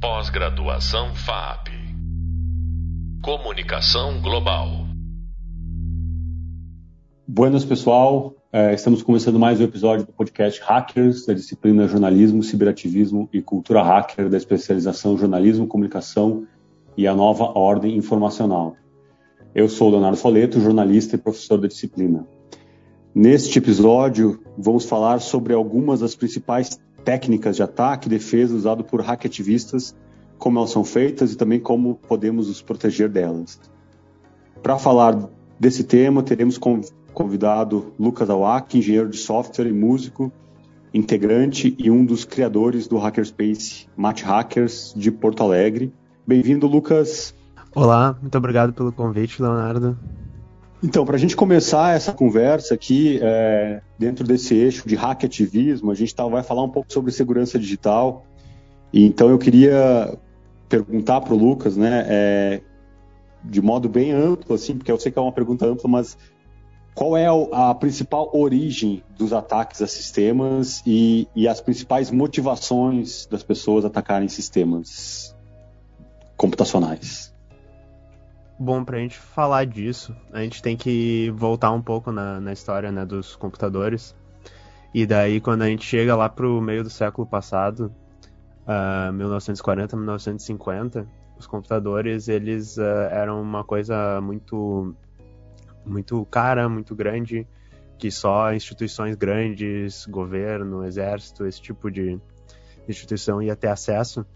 Pós-graduação FAP. Comunicação Global. Buenas, pessoal. É, estamos começando mais um episódio do podcast Hackers, da disciplina Jornalismo, Ciberativismo e Cultura Hacker, da especialização Jornalismo, Comunicação e a Nova Ordem Informacional. Eu sou Leonardo Foleto, jornalista e professor da disciplina. Neste episódio, vamos falar sobre algumas das principais técnicas de ataque e defesa usadas por hackativistas, como elas são feitas e também como podemos nos proteger delas. Para falar desse tema, teremos convidado Lucas Awak, engenheiro de software e músico, integrante e um dos criadores do Hackerspace Match Hackers de Porto Alegre. Bem-vindo, Lucas. Olá, muito obrigado pelo convite, Leonardo. Então, para a gente começar essa conversa aqui, é, dentro desse eixo de hackativismo, a gente tá, vai falar um pouco sobre segurança digital. Então, eu queria perguntar para o Lucas, né, é, de modo bem amplo, assim, porque eu sei que é uma pergunta ampla, mas qual é a principal origem dos ataques a sistemas e, e as principais motivações das pessoas atacarem sistemas computacionais? Bom, para a gente falar disso, a gente tem que voltar um pouco na, na história né, dos computadores. E daí, quando a gente chega lá pro meio do século passado, uh, 1940, 1950, os computadores eles uh, eram uma coisa muito muito cara, muito grande, que só instituições grandes, governo, exército, esse tipo de instituição ia ter acesso.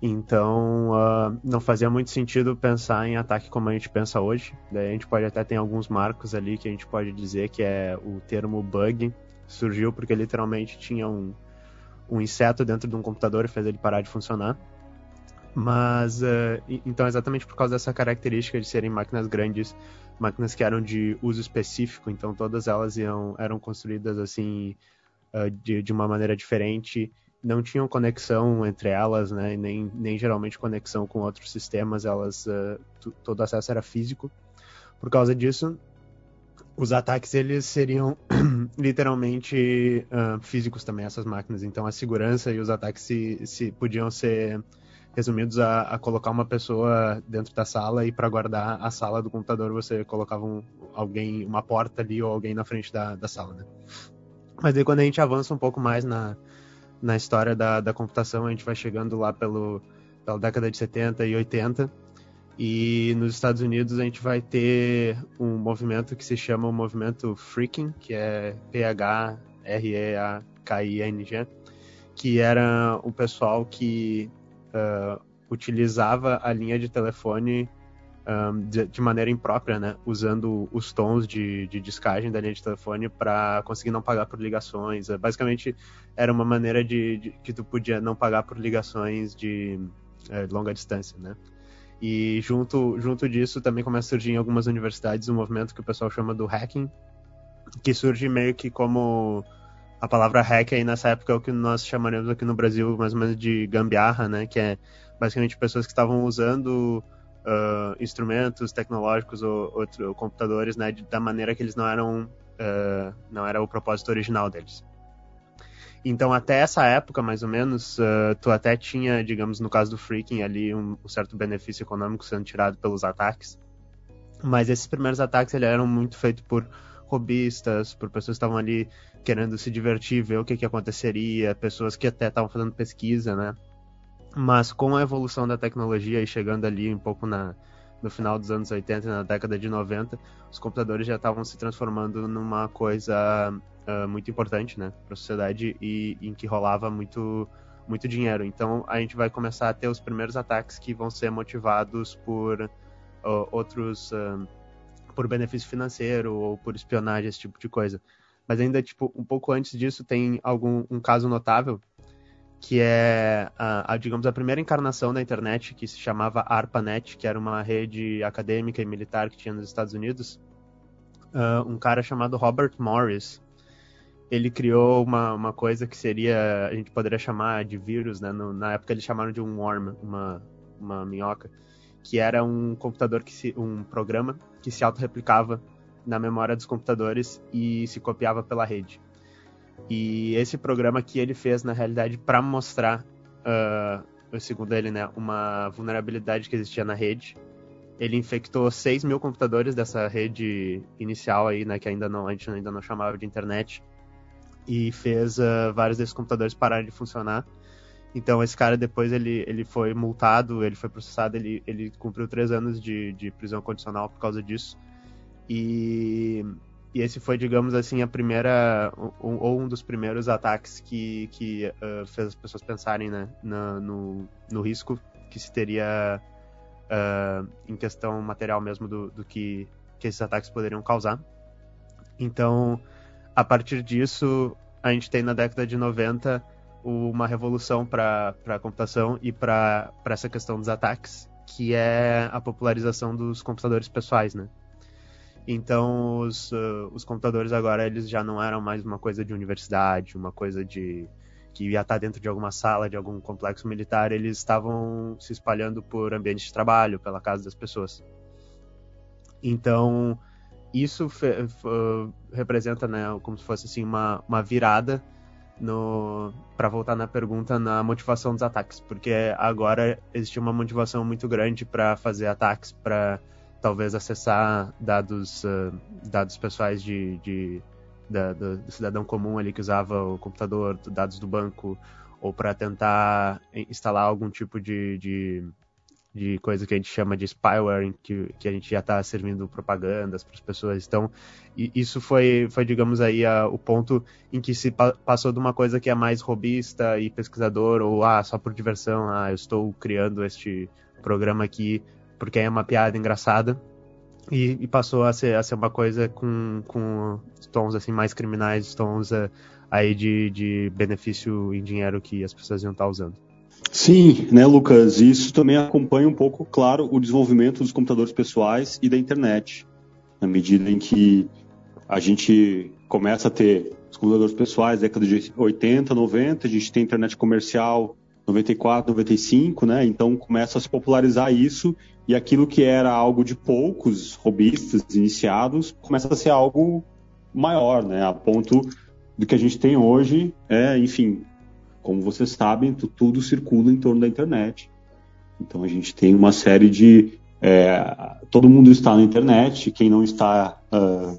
Então, uh, não fazia muito sentido pensar em ataque como a gente pensa hoje. Daí a gente pode até ter alguns marcos ali que a gente pode dizer que é o termo bug. Surgiu porque literalmente tinha um, um inseto dentro de um computador e fez ele parar de funcionar. Mas, uh, então, exatamente por causa dessa característica de serem máquinas grandes, máquinas que eram de uso específico, então todas elas iam, eram construídas assim, uh, de, de uma maneira diferente não tinham conexão entre elas, né? Nem, nem geralmente conexão com outros sistemas, elas uh, todo acesso era físico. Por causa disso, os ataques eles seriam literalmente uh, físicos também essas máquinas. Então a segurança e os ataques se, se podiam ser resumidos a, a, colocar uma pessoa dentro da sala e para guardar a sala do computador você colocava um, alguém uma porta ali ou alguém na frente da, da sala. Né? Mas aí quando a gente avança um pouco mais na na história da, da computação, a gente vai chegando lá pelo, pela década de 70 e 80. E nos Estados Unidos a gente vai ter um movimento que se chama o movimento Freaking, que é P-H-R-E-A-K-I-N-G, que era um pessoal que uh, utilizava a linha de telefone um, de, de, maneira imprópria, né? Usando os tons de, de discagem da linha de telefone para conseguir não pagar por ligações. É, basicamente, era uma maneira de, de, que tu podia não pagar por ligações de é, longa distância, né? E junto, junto disso também começa a surgir em algumas universidades um movimento que o pessoal chama do hacking, que surge meio que como a palavra hack aí nessa época é o que nós chamaremos aqui no Brasil mais ou menos de gambiarra, né? Que é basicamente pessoas que estavam usando uh, instrumentos tecnológicos ou, ou, computadores, né, de, da maneira que eles não eram, uh, não era o propósito original deles. Então, até essa época, mais ou menos, uh, tu até tinha, digamos, no caso do Freaking, ali um, um, certo benefício econômico sendo tirado pelos ataques. Mas esses primeiros ataques eles eram muito feitos por robistas, por pessoas que estavam ali querendo se divertir, ver o que, que aconteceria, pessoas que até estavam fazendo pesquisa, né? Mas com a evolução da tecnologia e chegando ali um pouco na, no final dos anos 80 e na década de 90, os computadores já estavam se transformando numa coisa uh, muito importante né, para a sociedade e em que rolava muito, muito dinheiro. Então a gente vai começar a ter os primeiros ataques que vão ser motivados por uh, outros. Uh, por benefício financeiro ou por espionagem, esse tipo de coisa. Mas ainda, tipo, um pouco antes disso, tem algum um caso notável que é, a, a, digamos, a primeira encarnação da internet, que se chamava ARPANET, que era uma rede acadêmica e militar que tinha nos Estados Unidos. Uh, um cara chamado Robert Morris, ele criou uma, uma coisa que seria, a gente poderia chamar de vírus, né? No, na época eles chamaram de um worm, uma, uma minhoca, que era um computador, que se, um programa que se autorreplicava na memória dos computadores e se copiava pela rede. E esse programa que ele fez, na realidade, para mostrar uh, segundo ele, né, uma vulnerabilidade que existia na rede. Ele infectou 6 mil computadores dessa rede inicial aí, né, que ainda não, a gente ainda não chamava de internet, e fez uh, vários desses computadores pararem de funcionar. Então esse cara depois ele, ele foi multado, ele foi processado, ele, ele cumpriu três anos de, de prisão condicional por causa disso. E, e esse foi, digamos assim, a primeira ou um, dos primeiros ataques que, que uh, fez as pessoas pensarem né, na, no, no risco que se teria uh, em questão material mesmo do, do que, que esses ataques poderiam causar. Então, a partir disso, a gente tem na década de 90 uma revolução para a computação e para essa questão dos ataques, que é a popularização dos computadores pessoais, né? Então, os, uh, os computadores agora, eles já não eram mais uma coisa de universidade, uma coisa de que ia estar dentro de alguma sala, de algum complexo militar, eles estavam se espalhando por ambientes de trabalho, pela casa das pessoas. Então, isso representa, né, como se fosse assim uma, uma virada para voltar na pergunta na motivação dos ataques, porque agora existe uma motivação muito grande para fazer ataques, para talvez acessar dados uh, dados pessoais de, de do, do, cidadão comum ali que usava o computador, dados do banco, ou para tentar instalar algum tipo de, de de coisa que a gente chama de spyware, que, que a gente já está servindo propagandas para as pessoas. Então, isso foi, foi digamos aí, a, o ponto em que se pa passou de uma coisa que é mais robista e pesquisador, ou ah, só por diversão, ah, eu estou criando este programa aqui porque é uma piada engraçada, e, e passou a ser, a ser uma coisa com, com tons assim mais criminais, tons uh, aí de, de benefício em dinheiro que as pessoas iam estar tá usando. Sim, né, Lucas? Isso também acompanha um pouco, claro, o desenvolvimento dos computadores pessoais e da internet. Na medida em que a gente começa a ter os computadores pessoais, década de 80, 90, a gente tem internet comercial 94, 95, né? Então começa a se popularizar isso e aquilo que era algo de poucos robistas iniciados começa a ser algo maior, né? A ponto do que a gente tem hoje, é, enfim, como vocês sabem, tudo circula em torno da internet. Então a gente tem uma série de. É, todo mundo está na internet, quem não está uh,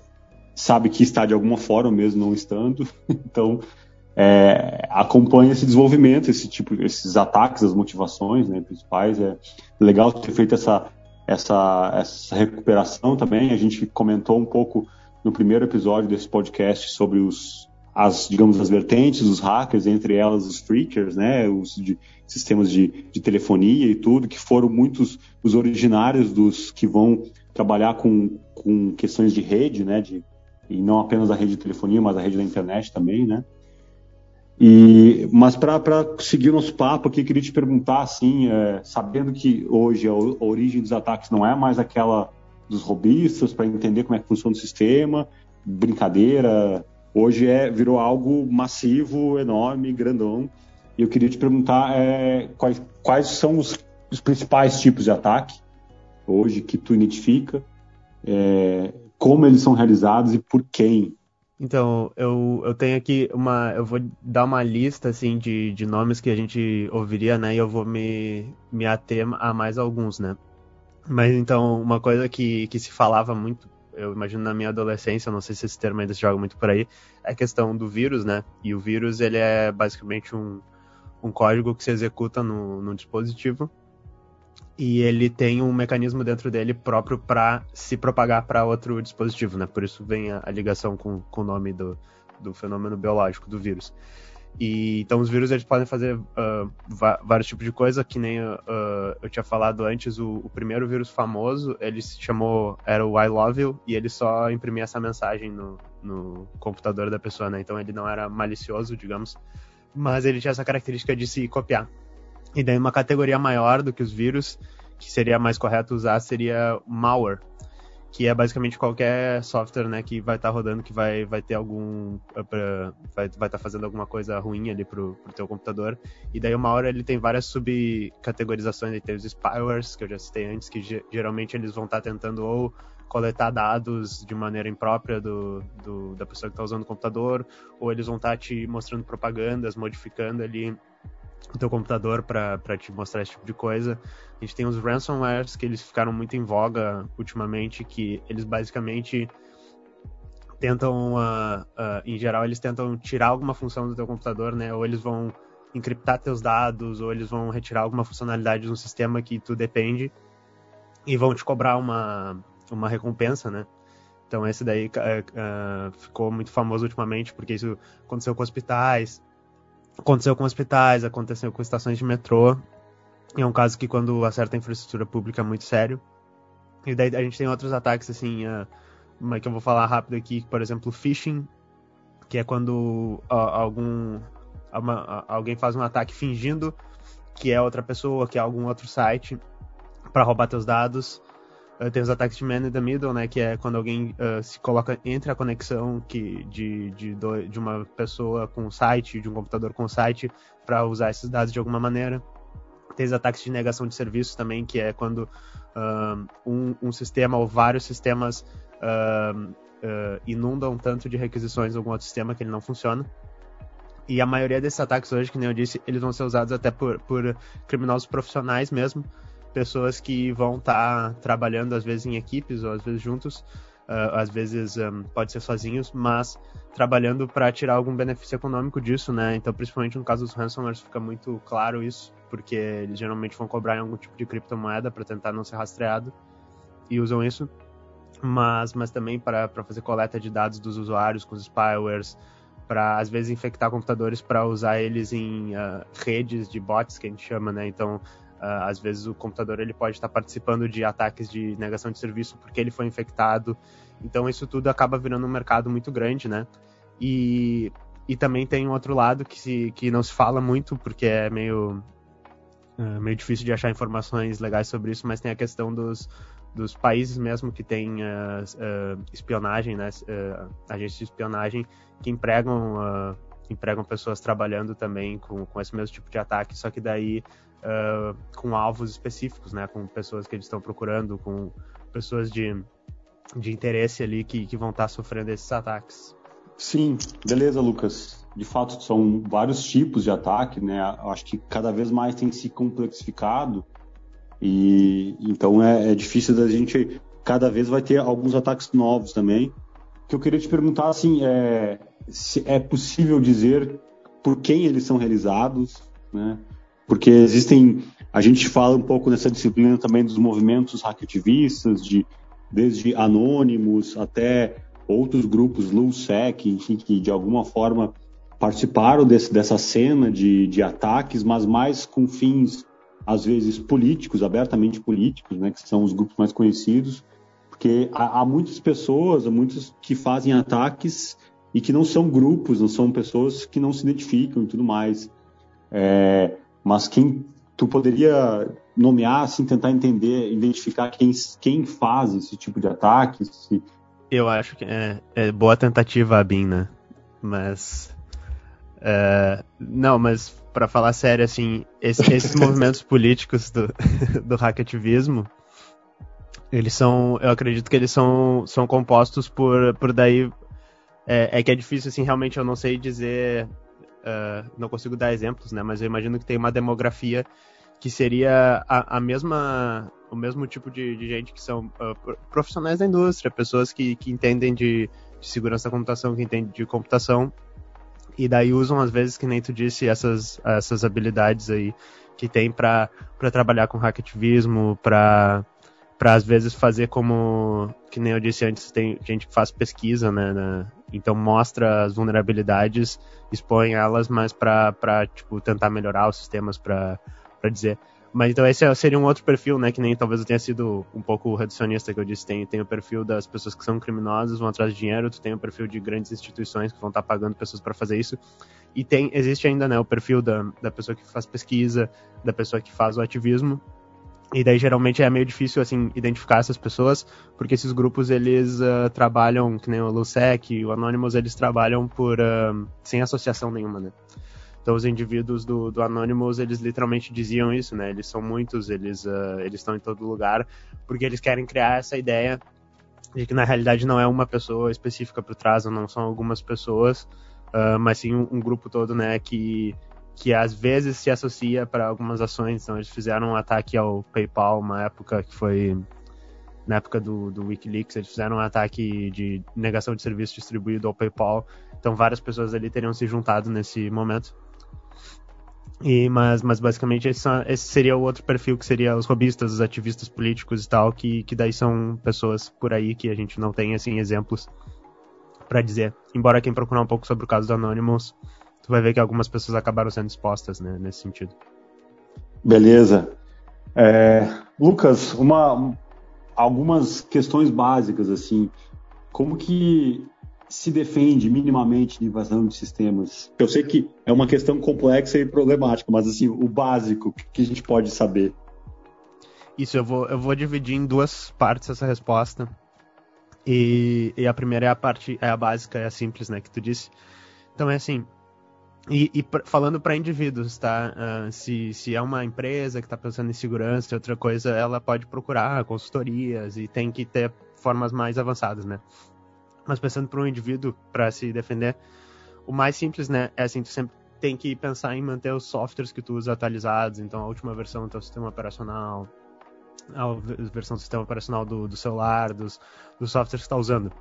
sabe que está de alguma forma, mesmo não estando. Então é, acompanha esse desenvolvimento, esse tipo, esses ataques, as motivações né, principais. É legal ter feito essa, essa, essa recuperação também. A gente comentou um pouco no primeiro episódio desse podcast sobre os, as, digamos, as vertentes, os hackers, entre elas os freakers, né, os de, sistemas de, de, telefonia e tudo, que foram muitos os originários dos que vão trabalhar com, com questões de rede, né, de, e não apenas a rede de telefonia, mas a rede da internet também, né. E, mas para seguir nosso papo aqui, queria te perguntar, assim, é, sabendo que hoje a, a origem dos ataques não é mais aquela dos robistas, para entender como é que funciona o sistema, brincadeira, hoje é, virou algo massivo, enorme, grandão. E eu queria te perguntar é, quais, quais são os, os, principais tipos de ataque hoje que tu identifica, é, como eles são realizados e por quem. Então, eu, eu tenho aqui uma. Eu vou dar uma lista assim de, de nomes que a gente ouviria, né? E eu vou me, me ater a mais alguns, né? Mas então, uma coisa que, que se falava muito eu imagino na minha adolescência, não sei se esse termo ainda se joga muito por aí, é a questão do vírus, né? E o vírus, ele é basicamente um, um código que se executa no, no dispositivo e ele tem um mecanismo dentro dele próprio para se propagar para outro dispositivo, né? Por isso vem a, a ligação com, com o nome do, do fenômeno biológico do vírus. E, então os vírus eles podem fazer uh, vários tipos de coisa, que nem uh, eu tinha falado antes, o, o, primeiro vírus famoso, ele se chamou, era o I Love You, e ele só imprimia essa mensagem no, no computador da pessoa, né? Então ele não era malicioso, digamos, mas ele tinha essa característica de se copiar. E daí uma categoria maior do que os vírus, que seria mais correto usar, seria malware, que é basicamente qualquer software né, que vai estar tá rodando que vai, vai ter algum uh, pra, vai estar tá fazendo alguma coisa ruim ali pro, pro teu computador. E daí uma hora ele tem várias subcategorizações tem os spywares que eu já citei antes que geralmente eles vão estar tá tentando ou coletar dados de maneira imprópria do, do da pessoa que está usando o computador ou eles vão estar tá te mostrando propagandas modificando ali o teu computador para te mostrar esse tipo de coisa. A gente tem os ransomwares que eles ficaram muito em voga ultimamente, que eles basicamente tentam, uh, uh, em geral, eles tentam tirar alguma função do teu computador, né? Ou eles vão encriptar teus dados, ou eles vão retirar alguma funcionalidade no sistema que tu depende e vão te cobrar uma, uma recompensa, né? Então esse daí uh, ficou muito famoso ultimamente, porque isso aconteceu com hospitais, aconteceu com hospitais, aconteceu com estações de metrô. É um caso que quando acerta a infraestrutura pública é muito sério. E daí a gente tem outros ataques, assim, uh, que eu vou falar rápido aqui, por exemplo, phishing, que é quando uh, algum uma, alguém faz um ataque fingindo que é outra pessoa, que é algum outro site, para roubar teus dados. Uh, tem os ataques de man in the middle, né, que é quando alguém uh, se coloca entre a conexão que, de, de, do, de uma pessoa com o site, de um computador com o site, para usar esses dados de alguma maneira. Tem os ataques de negação de serviço também, que é quando uh, um, um, sistema ou vários sistemas inundam tanto de requisições algum outro sistema que ele não funciona. E a maioria desses ataques hoje, que nem eu disse, eles vão ser usados até por, por criminosos profissionais mesmo, pessoas que vão estar tá trabalhando às vezes em equipes ou às vezes juntos, uh, às vezes um, pode ser sozinhos, mas trabalhando para tirar algum benefício econômico disso, né? Então, principalmente no caso dos ransomwares, fica muito claro isso, porque eles geralmente vão cobrar em algum tipo de criptomoeda para tentar não ser rastreado e usam isso, mas, mas também para fazer coleta de dados dos usuários com os spywares para às vezes infectar computadores para usar eles em uh, redes de bots que a gente chama, né? Então, às vezes o computador ele pode estar participando de ataques de negação de serviço porque ele foi infectado. Então, isso tudo acaba virando um mercado muito grande, né? E, e também tem um outro lado que, se, que não se fala muito porque é meio uh, meio difícil de achar informações legais sobre isso, mas tem a questão dos dos países mesmo que tem uh, uh, espionagem, né, uh, agências de espionagem que empregam empregam pessoas trabalhando também com, com esse mesmo tipo de ataque, só que daí com alvos específicos, né, com pessoas que eles estão procurando, com pessoas de, de interesse ali que, que vão estar sofrendo esses ataques. Sim, beleza, Lucas. De fato, são vários tipos de ataque, né? Acho que cada vez mais tem se complexificado e então é, é difícil da gente cada vez vai ter alguns ataques novos também. Que eu queria te perguntar assim, é, se é possível dizer por quem eles são realizados, né? Porque existem, a gente fala um pouco nessa disciplina também dos movimentos hackativistas, de desde anônimos até outros grupos, LUSEC, enfim, que de alguma forma participaram desse, dessa cena de, de ataques, mas mais com fins às vezes políticos, abertamente políticos, né, que são os grupos mais conhecidos, porque há, há muitas pessoas, há muitos que fazem ataques e que não são grupos, não são pessoas que não se identificam e tudo mais. É, mas quem tu poderia nomear, assim, tentar entender, identificar quem, quem faz esse tipo de ataque? Se... Eu acho que é, é boa tentativa, Abin, né? Mas é, não, mas para falar sério, assim, esse, esses movimentos políticos do, do hackativismo, eles são, eu acredito que eles são, são compostos por, por daí, é, é que é difícil, assim, realmente eu não sei dizer, uh, não consigo dar exemplos, né, mas eu imagino que tem uma demografia que seria a, a mesma, o mesmo tipo de, de gente que são uh, profissionais da indústria, pessoas que, que entendem de, de segurança da computação, que entendem de computação, e daí usam, às vezes, que nem tu disse, essas, essas habilidades aí que tem para trabalhar com hackativismo, para às vezes fazer como que nem eu disse antes tem gente que faz pesquisa né, né então mostra as vulnerabilidades expõe elas mas para tipo tentar melhorar os sistemas para dizer mas então esse seria um outro perfil, né? Que nem talvez eu tenha sido um pouco reducionista que eu disse. Tem, tem o perfil das pessoas que são criminosas, vão atrás de dinheiro, tu tem o perfil de grandes instituições que vão estar pagando pessoas para fazer isso. E tem, existe ainda, né, o perfil da, da pessoa que faz pesquisa, da pessoa que faz o ativismo. E daí geralmente é meio difícil assim identificar essas pessoas, porque esses grupos eles uh, trabalham, que nem o LUSEC, o Anonymous, eles trabalham por uh, sem associação nenhuma, né? Então os indivíduos do, do Anonymous, eles literalmente diziam isso, né? Eles são muitos, eles uh, eles estão em todo lugar, porque eles querem criar essa ideia de que na realidade não é uma pessoa específica por trás, não são algumas pessoas, mas sim um, um, grupo todo, né, que que às vezes se associa para algumas ações. Então, eles fizeram um ataque ao PayPal, uma época que foi na época do, do Wikileaks, eles fizeram um ataque de negação de serviço distribuído ao PayPal. Então, várias pessoas ali teriam se juntado nesse momento. E, mas, mas basicamente esse, esse, seria o outro perfil que seria os robistas, os ativistas políticos e tal, que, que daí são pessoas por aí que a gente não tem assim exemplos para dizer. Embora quem procurar um pouco sobre o caso do Anonymous, tu vai ver que algumas pessoas acabaram sendo expostas né, nesse sentido. Beleza. É, Lucas, uma, algumas questões básicas assim, como que se defende minimamente de invasão de sistemas? Eu sei que é uma questão complexa e problemática, mas assim, o básico que a gente pode saber. Isso, eu vou, eu vou dividir em duas partes essa resposta. E, e a primeira é a parte, é a básica, é a simples, né, que tu disse. Então é assim, e, e falando para indivíduos, tá? Uh, se, se é uma empresa que está pensando em segurança e outra coisa, ela pode procurar consultorias e tem que ter formas mais avançadas, né? Mas pensando para um indivíduo, para se defender, o mais simples, né, é assim, tu sempre tem que pensar em manter os softwares que tu usa atualizados, então a última versão do teu sistema operacional, a versão do sistema operacional do, do celular, dos, dos softwares que está usando.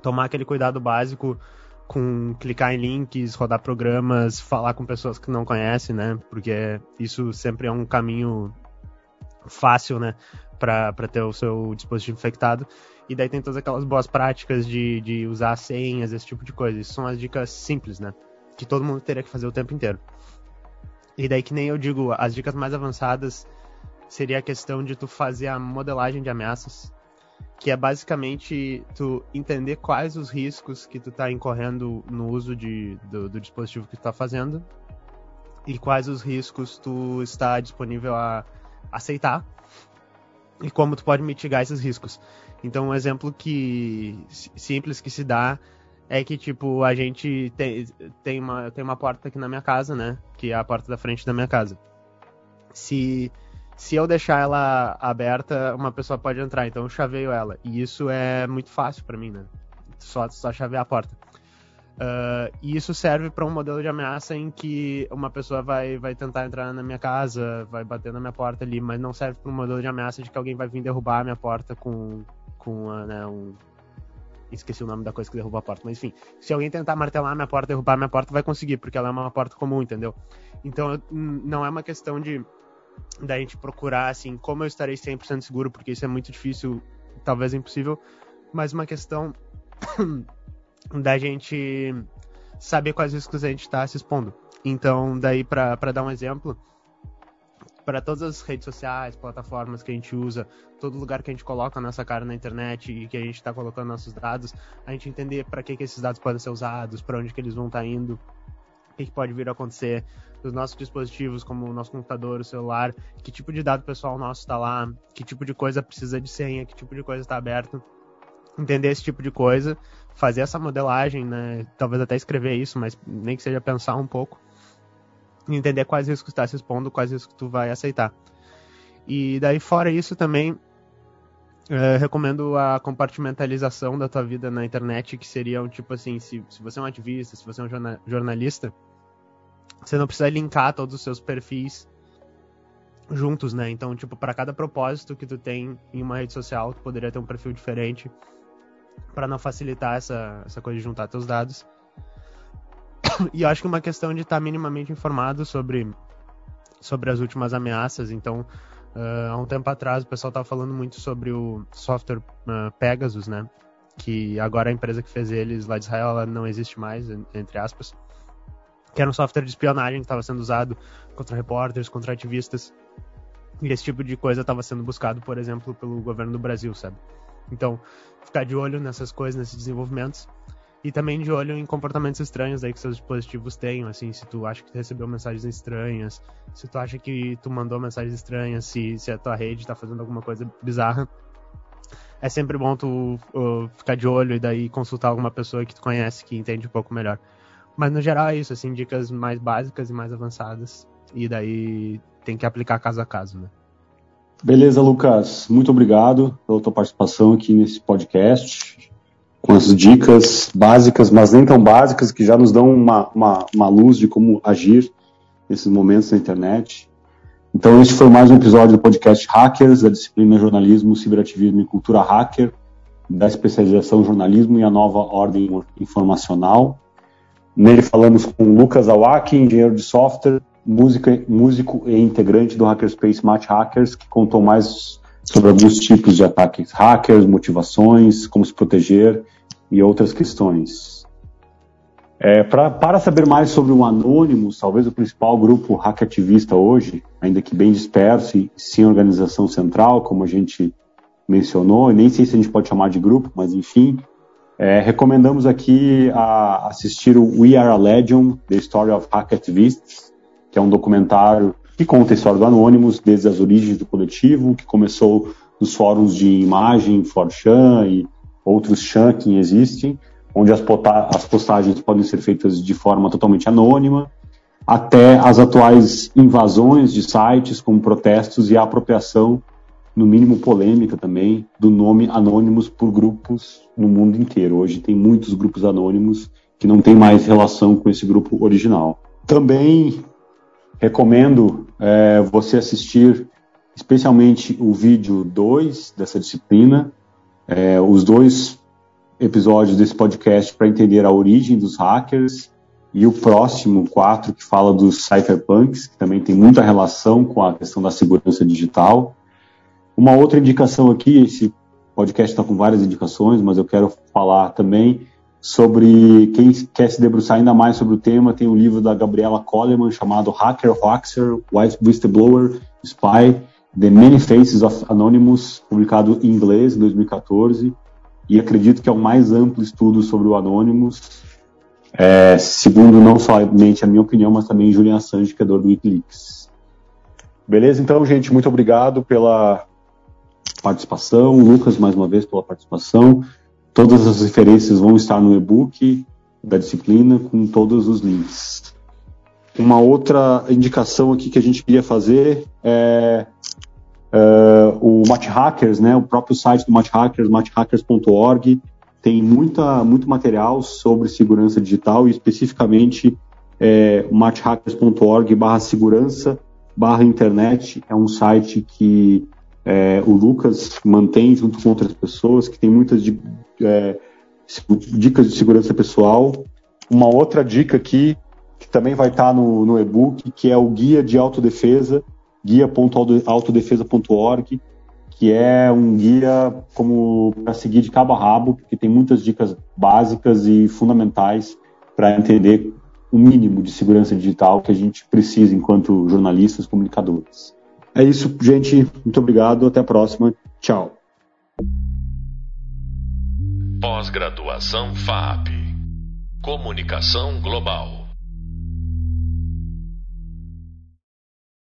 Tomar aquele cuidado básico com clicar em links, rodar programas, falar com pessoas que não conhecem, né? Porque isso sempre é um caminho fácil, né? Para ter o seu dispositivo infectado. E daí tem todas aquelas boas práticas de, de usar senhas, esse tipo de coisa. Isso são as dicas simples, né? Que todo mundo teria que fazer o tempo inteiro. E daí que nem eu digo, as dicas mais avançadas seria a questão de tu fazer a modelagem de ameaças, que é basicamente tu entender quais os riscos que tu tá incorrendo no uso de, do, do dispositivo que tu tá fazendo e quais os riscos tu está disponível a aceitar e como tu pode mitigar esses riscos. Então, um exemplo que simples que se dá é que, tipo, a gente tem, tem, uma, tem uma porta aqui na minha casa, né? Que é a porta da frente da minha casa. Se, se eu deixar ela aberta, uma pessoa pode entrar, então eu chaveio ela. E isso é muito fácil para mim, né? Só, só chavear a porta. Uh, e isso serve para um modelo de ameaça em que uma pessoa vai, vai tentar entrar na minha casa, vai bater na minha porta ali, mas não serve para um modelo de ameaça de que alguém vai vir derrubar a minha porta com, com né, um. Esqueci o nome da coisa que derruba a porta, mas enfim, se alguém tentar martelar a minha porta, derrubar a minha porta, vai conseguir, porque ela é uma porta comum, entendeu? Então não é uma questão de da gente procurar assim, como eu estarei 100% seguro, porque isso é muito difícil, talvez impossível, mas uma questão da gente saber quais riscos a gente está se expondo. Então, daí, para dar um exemplo, para todas as redes sociais, plataformas que a gente usa, todo lugar que a gente coloca a nossa cara na internet e que a gente está colocando nossos dados, a gente entender para que, que esses dados podem ser usados, para onde que eles vão estar tá indo, o que, pode vir a acontecer dos nossos dispositivos, como o nosso computador, o celular, que tipo de dado pessoal nosso está lá, que tipo de coisa precisa de senha, que tipo de coisa está aberto entender esse tipo de coisa, fazer essa modelagem, né? Talvez até escrever isso, mas nem que seja pensar um pouco. Entender quais riscos está se expondo, quais riscos tu vai aceitar. E daí, fora isso, também é, recomendo a compartimentalização da tua vida na internet, que seria um tipo assim, se, se você é um ativista, se você é um jornalista, você não precisa linkar todos os seus perfis juntos, né? Então, tipo, para cada propósito que tu tem em uma rede social, tu poderia ter um perfil diferente para não facilitar essa, essa coisa de juntar teus dados. E eu acho que uma questão de estar tá minimamente informado sobre, sobre as últimas ameaças. Então, uh, há um tempo atrás, o pessoal estava falando muito sobre o software uh, Pegasus, né? Que agora a empresa que fez eles lá de Israel ela não existe mais, entre aspas. Que era um software de espionagem que estava sendo usado contra repórteres, contra ativistas. E esse tipo de coisa estava sendo buscado, por exemplo, pelo governo do Brasil, sabe? Então, ficar de olho nessas coisas, nesses desenvolvimentos. E também de olho em comportamentos estranhos aí que seus dispositivos tenham, assim, se tu acha que tu recebeu mensagens estranhas, se tu acha que tu mandou mensagens estranhas, se, se a tua rede está fazendo alguma coisa bizarra. É sempre bom tu uh, ficar de olho e daí consultar alguma pessoa que tu conhece, que entende um pouco melhor. Mas no geral é isso, assim, dicas mais básicas e mais avançadas. E daí tem que aplicar caso a caso, né? Beleza, Lucas. Muito obrigado pela tua participação aqui nesse podcast, com as dicas básicas, mas nem tão básicas, que já nos dão uma, uma, uma luz de como agir esses momentos na internet. Então, este foi mais um episódio do podcast Hackers, da disciplina Jornalismo, Ciberativismo e Cultura Hacker, da especialização Jornalismo e a nova ordem informacional. Nele falamos com Lucas Awaki, engenheiro de software, música, músico e integrante do Hackerspace Match Hackers, que contou mais sobre alguns tipos de ataques hackers, motivações, como se proteger e outras questões. É, pra, para saber mais sobre o Anonymous, talvez o principal grupo hackativista hoje, ainda que bem disperso e sem organização central, como a gente mencionou, e nem sei se a gente pode chamar de grupo, mas enfim, é, recomendamos aqui a assistir o We Are a Legion, The Story of Hackativists, que é um documentário que conta a história do Anonymous desde as origens do coletivo, que começou nos fóruns de imagem, 4chan e outros chan que existem, onde as, as postagens podem ser feitas de forma totalmente anônima, até as atuais invasões de sites como protestos e a apropriação, no mínimo polêmica também, do nome Anônimos por grupos no mundo inteiro. Hoje tem muitos grupos anônimos que não têm mais relação com esse grupo original. Também recomendo é, você assistir especialmente o vídeo 2 dessa disciplina. É, os dois episódios desse podcast para entender a origem dos hackers e o próximo, quatro, que fala dos cypherpunks, que também tem muita relação com a questão da segurança digital. Uma outra indicação aqui, esse podcast está com várias indicações, mas eu quero falar também sobre quem quer se debruçar ainda mais sobre o tema, tem o um livro da Gabriela Coleman chamado Hacker Hoaxer, White Whistleblower, Spy, The Many Faces of Anonymous, publicado em inglês em 2014 e acredito que é o mais amplo estudo sobre o Anonymous, é, segundo não somente a minha opinião, mas também Julian Assange, criador do Wikileaks. Beleza? Então, gente, muito obrigado pela participação. Lucas, mais uma vez, pela participação. Todas as referências vão estar no e-book da disciplina, com todos os links. Uma outra indicação aqui que a gente queria fazer é Uh, o Match Hackers, né, o próprio site do Match Hackers, matchhackers.org, tem muita, muito material sobre segurança digital e especificamente é, matchhackers.org barra segurança barra internet é um site que é, o Lucas mantém junto com outras pessoas, que tem muitas é, dicas de segurança pessoal. Uma outra dica aqui, que também vai estar no, no e-book, que é o guia de autodefesa, guia.autodefesa.org, que é um guia como para seguir de cabo a rabo, porque tem muitas dicas básicas e fundamentais para entender o mínimo de segurança digital que a gente precisa enquanto jornalistas, comunicadores. É isso, gente. Muito obrigado. Até a próxima. Tchau. Pós-graduação FAP. Comunicação Global.